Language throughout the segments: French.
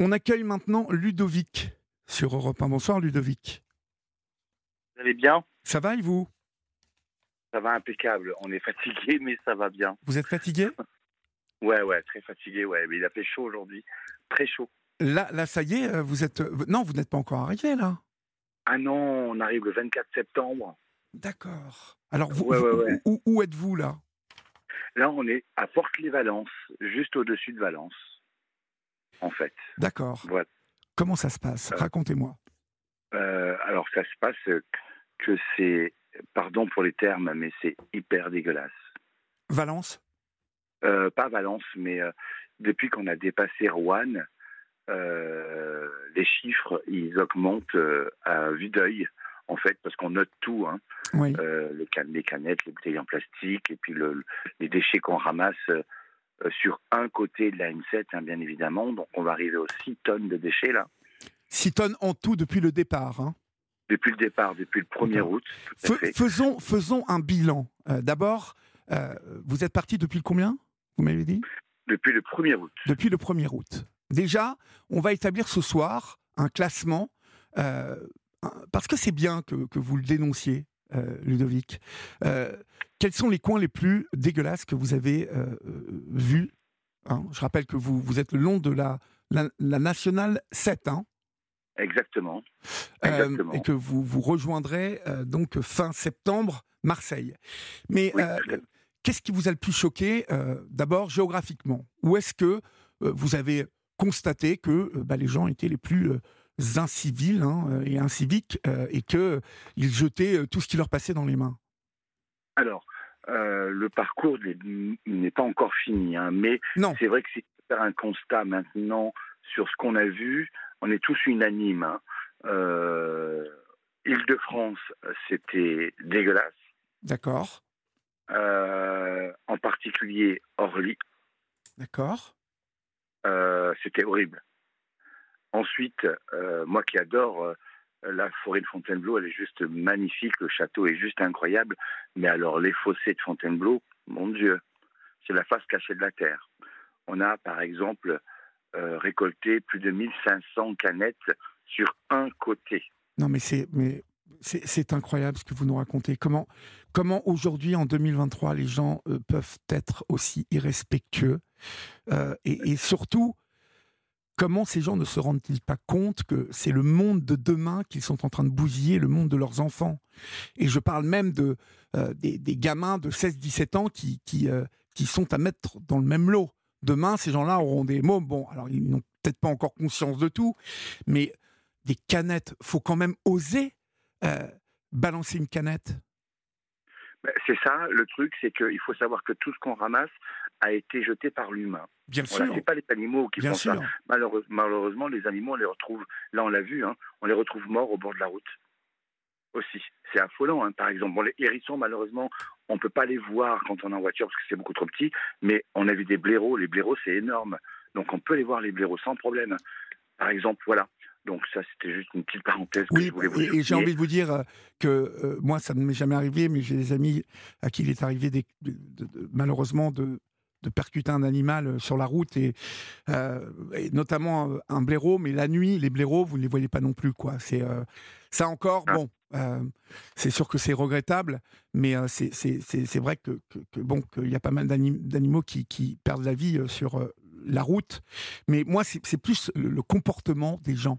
On accueille maintenant Ludovic sur Europe 1. Bonsoir Ludovic. Vous allez bien? Ça va et vous? Ça va impeccable. On est fatigué, mais ça va bien. Vous êtes fatigué? Ouais, ouais, très fatigué, ouais. Mais il a fait chaud aujourd'hui. Très chaud. Là, là, ça y est, vous êtes. euh, Non, vous n'êtes pas encore arrivé là. Ah non, on arrive le 24 septembre. D'accord. Alors, vous, Ouais, ouais, vous- ouais. Où, où êtes-vous là? Là, on est à Porte-les-Valences, juste au-dessus de Valence, en fait. D'accord. Voilà. Comment ça se passe? Euh, Racontez-moi. Euh, alors, ça se passe que c'est, pardon pour les termes, mais c'est hyper dégueulasse. Valence? Euh, pas Valence, mais euh, depuis qu'on a dépassé Rouen, les chiffres, ils augmentent à vue d'œil, en fait, parce qu'on note tout, hein, Oui. Euh, les, can- les canettes, les bouteilles en plastique, et puis le- les déchets qu'on ramasse sur un côté de la N7, hein, bien évidemment. Donc, on va arriver aux 6 tonnes de déchets, là, 6 tonnes en tout depuis le départ. hein. depuis le départ, depuis le 1er D'accord. août. faisons, faisons un bilan. Euh, D'abord, euh, vous êtes parti depuis combien Vous m'avez dit? Depuis le 1er août. Depuis le 1er août. Déjà, on va établir ce soir un classement, euh, parce que c'est bien que, que vous le dénonciez, euh, Ludovic. Quels sont les coins les plus dégueulasses que vous avez euh, euh, vus hein? Je rappelle que vous, vous êtes le long de la, la, la nationale 7, hein? Exactement. Euh, Exactement. et que vous vous rejoindrez euh, donc fin septembre Marseille. Mais Oui, qu'est-ce qui vous a le plus choqué D'abord géographiquement, où est-ce que vous avez constaté que bah, les gens étaient les plus incivils hein, et inciviques et que ils jetaient tout ce qui leur passait dans les mains? Alors, euh, le parcours n'est pas encore fini, hein, mais c'est vrai que si faire un constat maintenant sur ce qu'on a vu, on est tous unanimes. hein. Euh, Île-de-France, c'était dégueulasse. D'accord, Euh, en particulier Orly, d'accord. c'était horrible. Ensuite, moi qui adore la forêt de Fontainebleau, elle est juste magnifique, le château est juste incroyable. Mais alors, les fossés de Fontainebleau, mon Dieu, c'est la face cachée de la terre. On a, par exemple, euh, récolté plus de 1500 canettes sur un côté. Non, mais c'est mais c'est incroyable ce que vous nous racontez. Comment comment aujourd'hui en 2023 les gens euh, peuvent être aussi irrespectueux Euh, et surtout comment ces gens ne se rendent-ils pas compte que c'est le monde de demain qu'ils sont en train de bousiller, le monde de leurs enfants? Et je parle même euh, des, des gamins de 16-17 ans qui qui euh, qui sont à mettre dans le même lot. Demain, ces gens-là auront des mots. Bon, alors ils n'ont peut-être pas encore conscience de tout, mais des canettes. Faut quand même oser euh, balancer une canette. Ben, C'est ça, le truc, c'est qu'il faut savoir que tout ce qu'on ramasse a été jeté par l'humain. Bien Voilà, c'est pas les animaux qui bien font sûr. ça. Malheureusement, malheureusement, les animaux, on les retrouve, là on l'a vu, hein, on les retrouve morts au bord de la route. Aussi. C'est affolant, hein, par exemple. Bon, les hérissons, malheureusement, on ne peut pas les voir quand on est en voiture parce que c'est beaucoup trop petit, mais on a vu des blaireaux. Les blaireaux, c'est énorme. Donc on peut les voir, les blaireaux, sans problème. Par exemple, voilà. Donc ça, c'était juste une petite parenthèse que Oui, je voulais vous et, et j'ai envie de vous dire euh, que euh, moi, ça ne m'est jamais arrivé, mais j'ai des amis à qui il est arrivé des- de- de- de- malheureusement de, de percuter un animal euh, sur la route, et, euh, et notamment euh, un blaireau, mais la nuit, les blaireaux, vous ne les voyez pas non plus. quoi. C'est euh, Ça encore, Ah. bon, euh, c'est sûr que c'est regrettable, mais c'est- vrai que, que- que, bon, qu'il y a pas mal d'anim- d'animaux qui, qui perdent la vie sur la route. Mais moi, c'est plus le, le comportement des gens.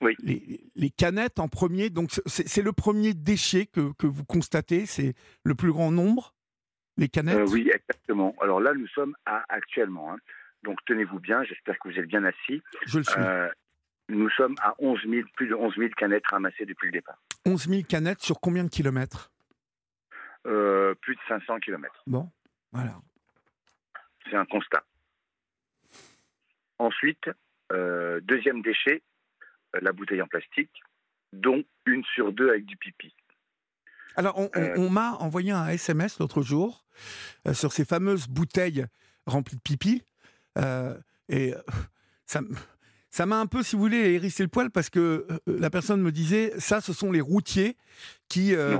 Oui. les, les canettes en premier, donc c'est c'est le premier déchet que, que vous constatez, c'est le plus grand nombre, les canettes? Euh, oui, exactement. Alors là, nous sommes à actuellement. hein. Donc tenez-vous bien, j'espère que vous êtes bien assis. Je le suis. Euh, nous sommes à 11 000, plus de 11 000 canettes ramassées depuis le départ. 11 000 canettes sur combien de kilomètres? Euh, plus de 500 km. Bon, voilà. C'est un constat. Ensuite, euh, deuxième déchet, la bouteille en plastique, dont une sur deux avec du pipi. Alors, on, on- Euh. on m'a envoyé un SMS l'autre jour euh, sur ces fameuses bouteilles remplies de pipi. euh, et ça, m'a un peu, si vous voulez, hérissé le poil parce que la personne me disait ça, ce sont les routiers qui euh,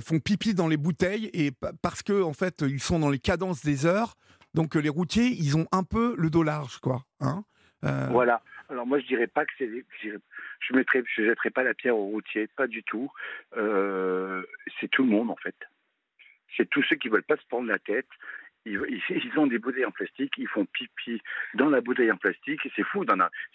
font pipi dans les bouteilles et pa- parce que en fait, ils sont dans les cadences des heures. Donc, les routiers, ils ont un peu le dos large, quoi. Hein Voilà. Alors moi, je dirais pas que c'est. Je mettrais, je jetterai pas la pierre aux routiers, pas du tout. c'est tout le monde en fait. C'est tous ceux qui veulent pas se prendre la tête. Ils, ils, ont des bouteilles en plastique, ils font pipi dans la bouteille en plastique. C'est fou,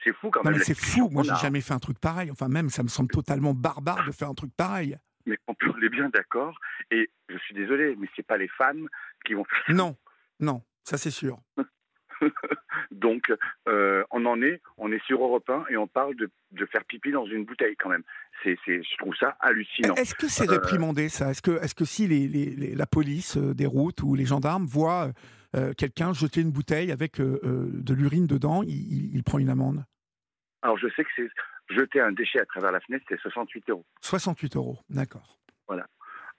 c'est fou quand même. c'est fou. Moi, j'ai jamais fait un truc pareil. Enfin, même, ça me semble totalement barbare de faire un truc pareil. Mais on est bien d'accord. Et je suis désolé, mais c'est pas les femmes qui vont faire. Non, non, ça c'est sûr. Donc, euh, on en est, on est sur Europe 1 et on parle de, de faire pipi dans une bouteille quand même. C'est, je trouve ça hallucinant. Est-ce que c'est euh, réprimandé ça? Est-ce que, est-ce que si les, les, la police euh, des routes ou les gendarmes voient quelqu'un jeter une bouteille avec de l'urine dedans, il, il, prend une amende? Alors, je sais que c'est jeter un déchet à travers la fenêtre, c'est 68 euros. 68 euros, d'accord. Voilà.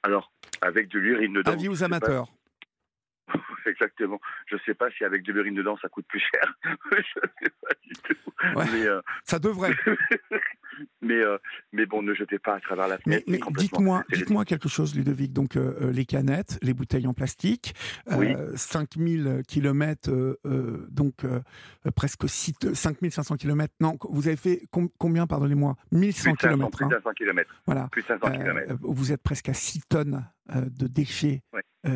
Alors, avec de l'urine dedans. Avis aux amateurs. Exactement. Je ne sais pas si avec de l'urine dedans ça coûte plus cher. je ne sais pas du tout. mais, euh, Ça devrait. mais, euh, mais bon, ne jetez pas à travers la fenêtre. Mais, dites-moi, dites-moi quelque chose, Ludovic. Donc, euh, les canettes, les bouteilles en plastique, oui. 5000 km, donc presque 6, 5500 km. Non, vous avez fait combien, pardonnez-moi? 1100 km. Plus de 500 km. Voilà. Plus 500 km. Vous êtes presque à 6 tonnes de déchets.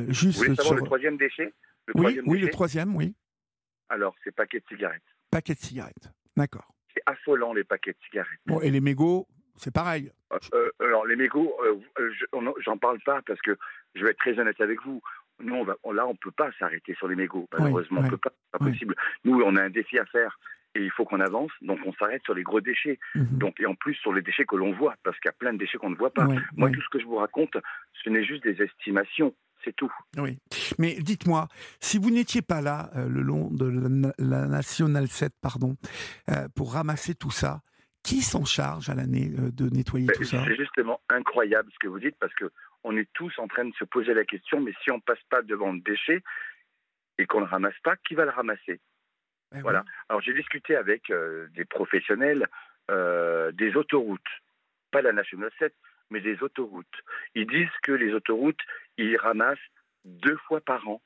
Juste vous voulez savoir le troisième déchet? Le Oui, oui le troisième, oui. Alors, c'est paquets de cigarettes. Paquets de cigarettes, d'accord. C'est affolant, les paquets de cigarettes. Bon, et les mégots, c'est pareil. Euh, euh, alors, les mégots, euh, j'en parle pas parce que je vais être très honnête avec vous. Nous, on va, là, on peut pas s'arrêter sur les mégots. Malheureusement, on peut pas. C'est pas possible. Nous, on a un défi à faire et il faut qu'on avance. Donc, on s'arrête sur les gros déchets. Mhm. Donc, et en plus sur les déchets que l'on voit, parce qu'il y a plein de déchets qu'on ne voit pas. Moi, tout ce que je vous raconte, ce n'est juste des estimations c'est tout. Oui. Mais dites-moi, si vous n'étiez pas là euh, le long de la, National 7, pardon, euh, pour ramasser tout ça, qui s'en charge à l'année euh, de nettoyer ben, tout ça? C'est justement incroyable ce que vous dites parce que on est tous en train de se poser la question, mais si on passe pas devant le déchet et qu'on ne le ramasse pas, qui va le ramasser? Ben Voilà. Alors j'ai discuté avec des professionnels des autoroutes, pas la National 7, mais des autoroutes. Ils disent que les autoroutes, ils ramassent deux fois par an.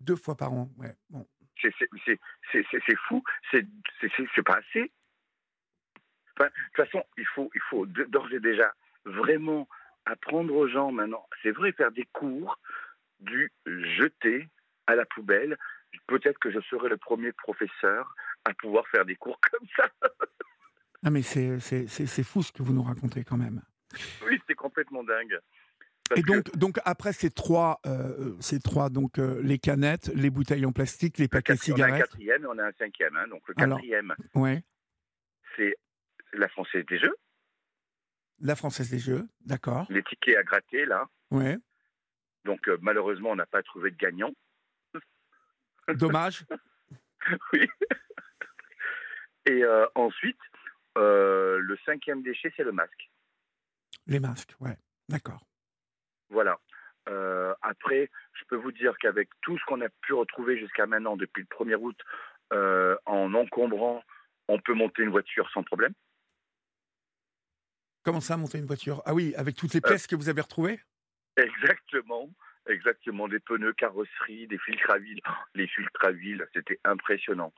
Deux fois par an, ouais. Bon. C'est fou, c'est pas assez. de toute façon, il faut, il faut d'ores et déjà vraiment apprendre aux gens maintenant. C'est vrai, faire des cours du jeter à la poubelle. Peut-être que je serai le premier professeur à pouvoir faire des cours comme ça. Ah mais c'est fou ce que vous nous racontez quand même. Oui, c'est complètement dingue. et donc, donc après ces trois, euh, ces trois donc euh, les canettes, les bouteilles en plastique, les paquets de cigarettes. On a un quatrième et on a un cinquième. Hein. donc le quatrième, ouais. c'est la Française des Jeux. La Française des Jeux, d'accord. Les tickets à gratter là. Ouais. Donc euh, malheureusement, on n'a pas trouvé de gagnant. Dommage. oui. Et ensuite, le cinquième déchet, c'est le masque. Les masques, ouais, d'accord. Voilà. Euh, après, je peux vous dire qu'avec tout ce qu'on a pu retrouver jusqu'à maintenant, depuis le 1er août, euh, en encombrant, on peut monter une voiture sans problème. Comment ça, monter une voiture? Ah oui, avec toutes les euh, pièces que vous avez retrouvées? Exactement, exactement. Des pneus, carrosserie, des filtres à huile. Les filtres à huile, c'était impressionnant.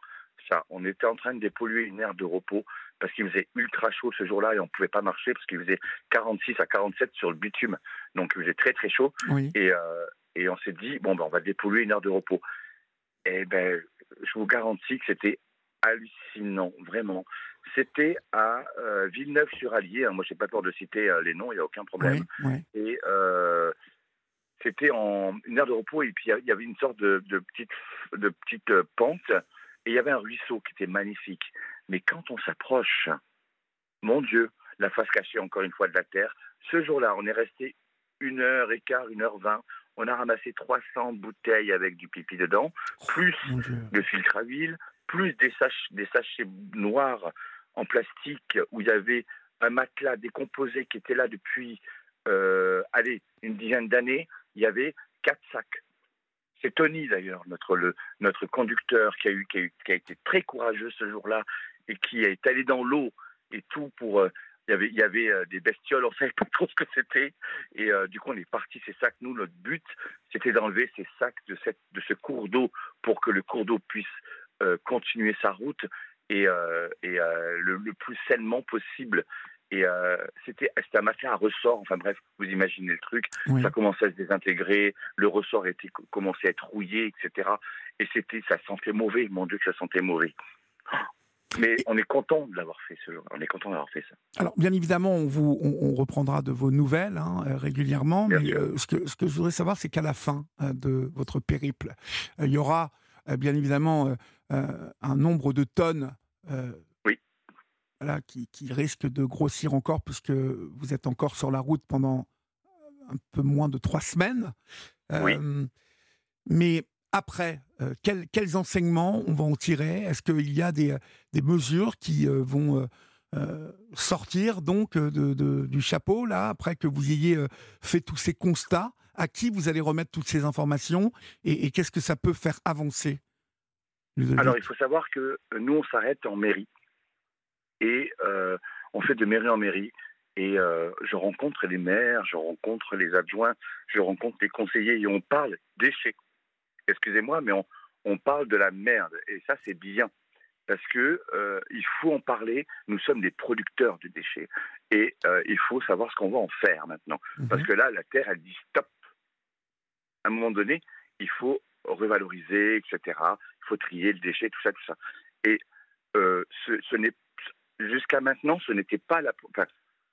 Ça, on était en train de dépolluer une aire de repos parce qu'il faisait ultra chaud ce jour-là et on ne pouvait pas marcher parce qu'il faisait 46 à 47 sur le bitume. Donc il faisait très très chaud. Et, euh, et on s'est dit, bon, ben, on va dépolluer une heure de repos. Et ben, je vous garantis que c'était hallucinant, vraiment. C'était à euh, Villeneuve-sur-Allier. Hein. Moi, je n'ai pas peur de citer euh, les noms, il n'y a aucun problème. Et c'était en une heure de repos et puis il y avait une sorte de, de petite, de petite pente et il y avait un ruisseau qui était magnifique. Mais quand on s'approche, mon Dieu, la face cachée encore une fois de la terre, ce jour-là, on est resté une heure et quart, une heure vingt. On a ramassé 300 bouteilles avec du pipi dedans, plus le filtre à huile, plus des, des sachets noirs en plastique où il y avait un matelas décomposé qui était là depuis, euh, allez, une dizaine d'années. Il y avait quatre sacs. C'est Tony d'ailleurs, notre, le, notre conducteur qui a, eu, qui, a eu, qui a été très courageux ce jour-là et qui est allé dans l'eau et tout pour. Euh, il y avait, il y avait euh, des bestioles, on savait pas trop ce que c'était. Et euh, du coup, on est parti ces sacs. Nous, notre but, c'était d'enlever ces sacs de, cette, de ce cours d'eau pour que le cours d'eau puisse continuer sa route. et, et le, plus sainement possible. Et c'était un matelas à ressort, enfin bref, vous imaginez le truc. Ça commençait à se désintégrer, le ressort était, commençait à être rouillé, etc. Et c'était, ça sentait mauvais, mon Dieu que ça sentait mauvais. Mais on est content de l'avoir fait, ce jour. On est content d'avoir fait ça. Alors, bien évidemment, on, vous, on, reprendra de vos nouvelles hein, euh, régulièrement. mais euh, ce, que, ce que je voudrais savoir, c'est qu'à la fin euh, de votre périple, il y aura bien évidemment un nombre de tonnes oui. voilà, qui, qui risque de grossir encore, puisque vous êtes encore sur la route pendant un peu moins de trois semaines. oui. Mais après, euh, quels, enseignements on va en tirer? Est-ce qu'il y a des, mesures qui euh, vont euh, sortir donc du chapeau, là, après que vous ayez fait tous ces constats? À qui vous allez remettre toutes ces informations? Et, qu'est-ce que ça peut faire avancer? Alors, il faut savoir que nous, on s'arrête en mairie. Et on fait de mairie en mairie. Et je rencontre les maires, je rencontre les adjoints, je rencontre les conseillers et on parle d'échecs excusez-moi, mais on, parle de la merde. Et ça, c'est bien. Parce que euh, il faut en parler. Nous sommes des producteurs de déchets. Et euh, il faut savoir ce qu'on va en faire maintenant. Mhm. Parce que là, la Terre, elle dit stop. À un moment donné, il faut revaloriser, etc. Il faut trier le déchet, tout ça, tout ça. Et euh, ce, n'est jusqu'à maintenant, ce n'était pas la, enfin,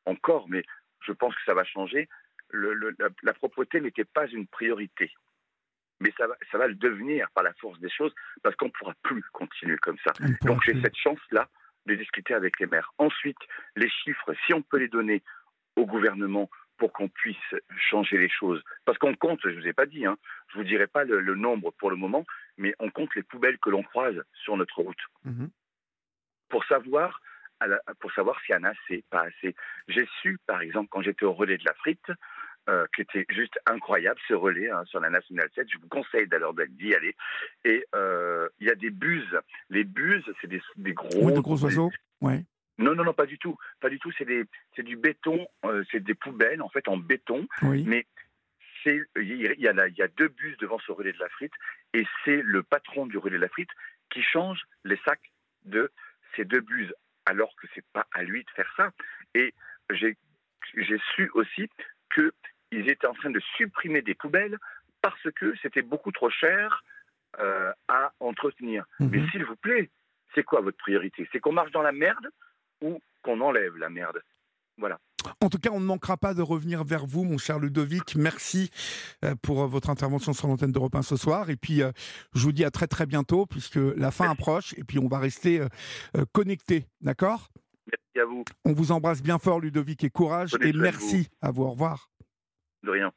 encore, mais je pense que ça va changer. la, propreté n'était pas une priorité mais ça va, ça va le devenir par la force des choses parce qu'on ne pourra plus continuer comme ça. Donc j'ai cette chance-là de discuter avec les maires. Ensuite, les chiffres, si on peut les donner au gouvernement pour qu'on puisse changer les choses. Parce qu'on compte, je ne vous ai pas dit, hein, je ne vous dirai pas le, nombre pour le moment, mais on compte les poubelles que l'on croise sur notre route. Mhm. Pour savoir pour savoir s'il y en a assez, pas assez. J'ai su, par exemple, quand j'étais au relais de la frite, euh, qui était juste incroyable, ce relais hein, sur la Nationale 7. Je vous conseille d'ailleurs d'y aller. Et euh, il y a des buses. Les buses, c'est des, des, gros... de gros oiseaux ouais. Non, non, non, pas du tout. Pas du tout. C'est du béton, euh, c'est des poubelles, en fait, en béton. Oui. Mais il y, a, y a deux bus devant ce relais de la frite et c'est le patron du relais de la frite qui change les sacs de ces deux bus alors que c'est pas à lui de faire ça. Et j'ai su aussi que ils étaient en train de supprimer des poubelles parce que c'était beaucoup trop cher euh, à entretenir. Mhm. Mais s'il vous plaît, c'est quoi votre priorité? C'est qu'on marche dans la merde ou qu'on enlève la merde? Voilà. En tout cas, on ne manquera pas de revenir vers vous, mon cher Ludovic. Merci euh, pour votre intervention sur l'antenne d'Europe 1 ce soir. Et puis, euh, je vous dis à très très bientôt, puisque la fin approche. Et puis, on va rester connectés. D'accord? Merci à vous. On vous embrasse bien fort, Ludovic, et courage. et merci à vous. Au revoir. De rien.